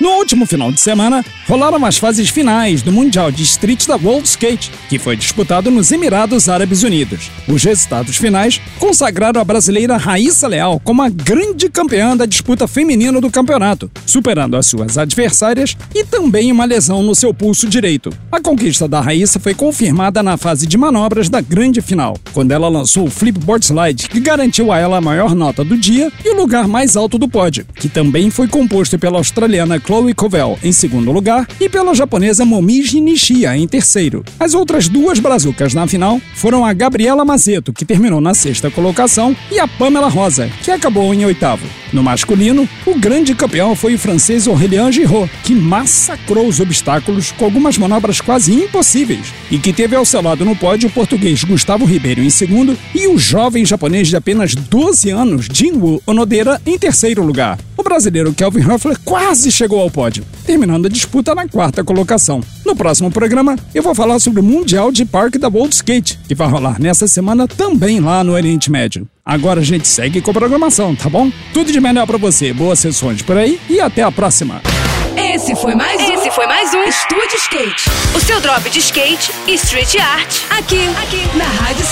No último final de semana, rolaram as fases finais do Mundial de Street da World Skate, que foi disputado nos Emirados Árabes Unidos. Os resultados finais consagraram a brasileira Raíssa Leal como a grande campeã da disputa feminina do campeonato, superando as suas adversárias e também uma lesão no seu pulso direito. A conquista da Raíssa foi confirmada na fase de manobras da grande final, quando ela lançou o flipboard slide, que garantiu a ela a maior nota do dia e o lugar mais alto do pódio, que também foi composto pela australiana Chloe Covell em segundo lugar e pela japonesa Momiji Nishia em terceiro. As outras duas brazucas na final foram a Gabriela Mazeto, que terminou na sexta colocação, e a Pamela Rosa, que acabou em oitavo. No masculino, o grande campeão foi o francês Aurélien Giraud, que massacrou os obstáculos com algumas manobras quase impossíveis e que teve ao seu lado no pódio o português Gustavo Ribeiro em segundo e o jovem japonês de apenas 12 anos, Jinwoo Onodera, em terceiro lugar. O brasileiro Kelvin Hoeffler quase chegou ao pódio, terminando a disputa na quarta colocação. No próximo programa, eu vou falar sobre o Mundial de Parque da World Skate, que vai rolar nessa semana também lá no Oriente Médio. Agora a gente segue com a programação, tá bom? Tudo de melhor para você, boas sessões por aí e até a próxima. Esse foi mais um. Esse foi mais um Estúdio Skate. O seu drop de skate e street art. Aqui, aqui, na Rádio.